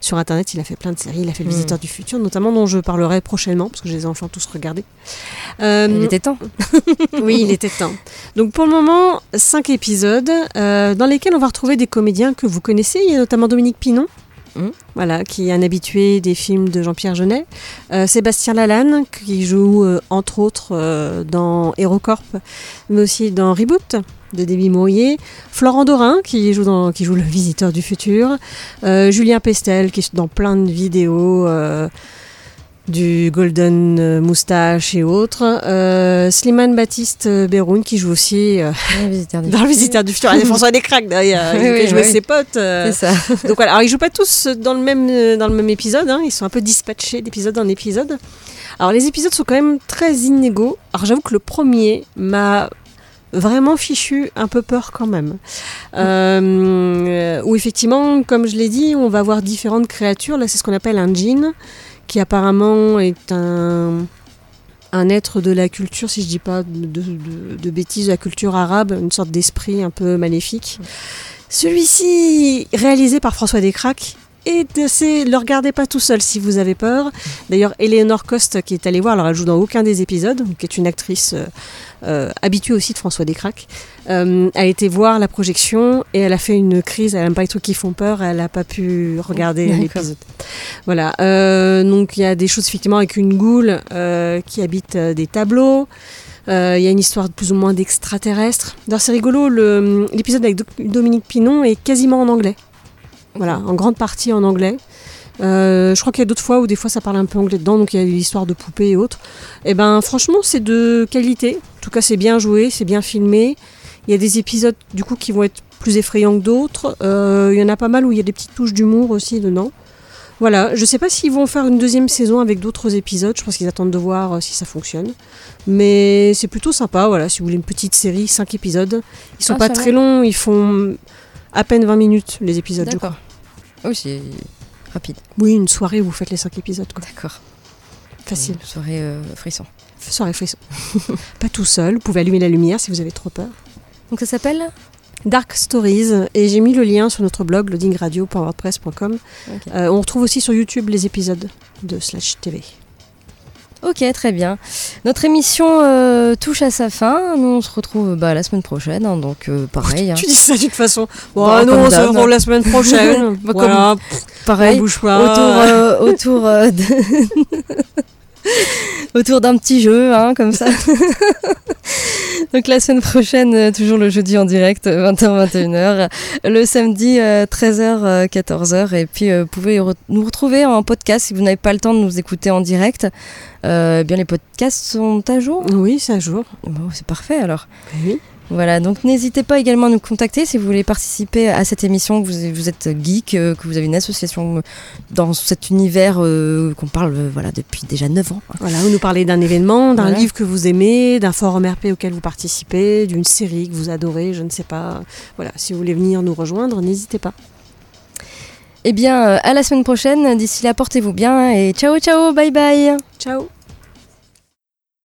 Speaker 4: sur internet, il a fait plein de séries, il a fait Le
Speaker 3: Mm.
Speaker 4: Visiteur du Futur, notamment dont je parlerai prochainement, parce que je les ai enfin tous regardés. Euh,
Speaker 3: Il était temps.
Speaker 4: oui, il était temps. Donc pour le moment, cinq épisodes euh, dans lesquels on va retrouver des comédiens que vous connaissez. Il y a notamment Dominique Pinon.
Speaker 3: Mhm.
Speaker 4: Voilà, qui est un habitué des films de Jean-Pierre Jeunet. Euh, Sébastien Lalanne, qui joue entre autres dans HeroCorp, mais aussi dans Reboot de Déby Mourier. Florent Dorin, qui joue, dans, qui joue le visiteur du futur. Euh, Julien Pestel, qui est dans plein de vidéos. euh, du Golden Moustache et autres. Euh, Slimane Baptiste Beroun qui joue aussi
Speaker 3: Le visiteur du
Speaker 4: dans Le. Visiteur du Futur. François Descraques derrière. Il
Speaker 3: Oui,
Speaker 4: fait
Speaker 3: oui,
Speaker 4: jouer
Speaker 3: oui.
Speaker 4: ses potes.
Speaker 3: C'est ça.
Speaker 4: Donc voilà, alors ils jouent pas tous dans le même, dans le même épisode, hein. ils sont un peu dispatchés d'épisode en épisode. Alors les épisodes sont quand même très inégaux. Alors j'avoue que le premier m'a vraiment fichu un peu peur quand même. Euh, où effectivement, comme je l'ai dit, on va avoir différentes créatures. Là c'est ce qu'on appelle un djinn, qui apparemment est un un être de la culture, si je dis pas de, de- de bêtises, de la culture arabe, une sorte d'esprit un peu maléfique. Celui-ci, réalisé par François Descraques, assez. Ne le regardez pas tout seul si vous avez peur. D'ailleurs, Eleanor Coste, qui est allée voir, alors elle joue dans aucun des épisodes, qui est une actrice euh, euh, habituée aussi de François Descraques, euh, a été voir la projection et elle a fait une crise. Elle n'aime pas les trucs qui font peur, elle n'a pas pu regarder l'épisode. Voilà. euh, donc il y a des choses effectivement avec une goule qui habite des tableaux. Euh, Il y a une histoire plus ou moins d'extraterrestres. D'ailleurs, c'est rigolo, l'épisode avec Do- Dominique Pinon est quasiment en anglais. Voilà, en grande partie en anglais. Euh, je crois qu'il y a d'autres fois où des fois ça parle un peu anglais dedans, donc il y a l'histoire de poupées et autres. Et ben franchement, c'est de qualité. En tout cas, c'est bien joué, c'est bien filmé. Il y a des épisodes du coup qui vont être plus effrayants que d'autres. Euh, il y en a pas mal où il y a des petites touches d'humour aussi dedans. Voilà, je sais pas s'ils vont faire une deuxième saison avec d'autres épisodes. Je pense qu'ils attendent de voir euh, si ça fonctionne. Mais c'est plutôt sympa, voilà, si vous voulez une petite série, 5 épisodes. Ils sont
Speaker 3: Ah,
Speaker 4: pas très longs, ils font à peine 20 minutes les épisodes, je crois.
Speaker 3: Oui, c'est rapide.
Speaker 4: Oui, une soirée où vous faites les 5 épisodes, quoi.
Speaker 3: D'accord.
Speaker 4: Facile.
Speaker 3: Une Soirée euh, frisson.
Speaker 4: Soirée frisson. pas tout seul, vous pouvez allumer la lumière si vous avez trop peur.
Speaker 3: Donc ça s'appelle
Speaker 4: Dark Stories, et j'ai mis le lien sur notre blog loadingradio.wordpress.com. Euh, on retrouve aussi sur YouTube les épisodes de Slash TV.
Speaker 3: Ok, très bien. Notre émission euh, touche à sa fin. Nous, on se retrouve bah, la semaine prochaine. hein, donc, euh, pareil. hein.
Speaker 4: Tu dis ça d'une façon. Bon,
Speaker 3: Bah,
Speaker 4: non,
Speaker 3: comme
Speaker 4: on se
Speaker 3: d'hab.
Speaker 4: retrouve la semaine prochaine.
Speaker 3: Bah,
Speaker 4: voilà, pff, on
Speaker 3: Pareil.
Speaker 4: bouge pas.
Speaker 3: Autour, euh, autour, euh, de- autour d'un petit jeu, hein, comme ça. Donc la semaine prochaine, euh, toujours le jeudi en direct, 20h-21h. Le samedi, 13h-14h. Et puis, euh, vous pouvez nous retrouver en podcast si vous n'avez pas le temps de nous écouter en direct. Euh, eh bien, les podcasts sont à jour.
Speaker 4: Oui, c'est un jour.
Speaker 3: Bon, c'est parfait alors.
Speaker 4: Oui.
Speaker 3: Voilà, donc n'hésitez pas également à nous contacter si vous voulez participer à cette émission, que vous, vous êtes geek, euh, que vous avez une association dans cet univers euh, qu'on parle euh, voilà, depuis déjà 9 ans.
Speaker 4: Voilà, vous nous parlez d'un événement, d'un
Speaker 3: Voilà.
Speaker 4: livre que vous aimez, d'un forum RP auquel vous participez, d'une série que vous adorez, je ne sais pas. Voilà, si vous voulez venir nous rejoindre, n'hésitez pas.
Speaker 3: Eh bien, euh, à la semaine prochaine. D'ici là, portez-vous bien et ciao, ciao, bye bye.
Speaker 4: Ciao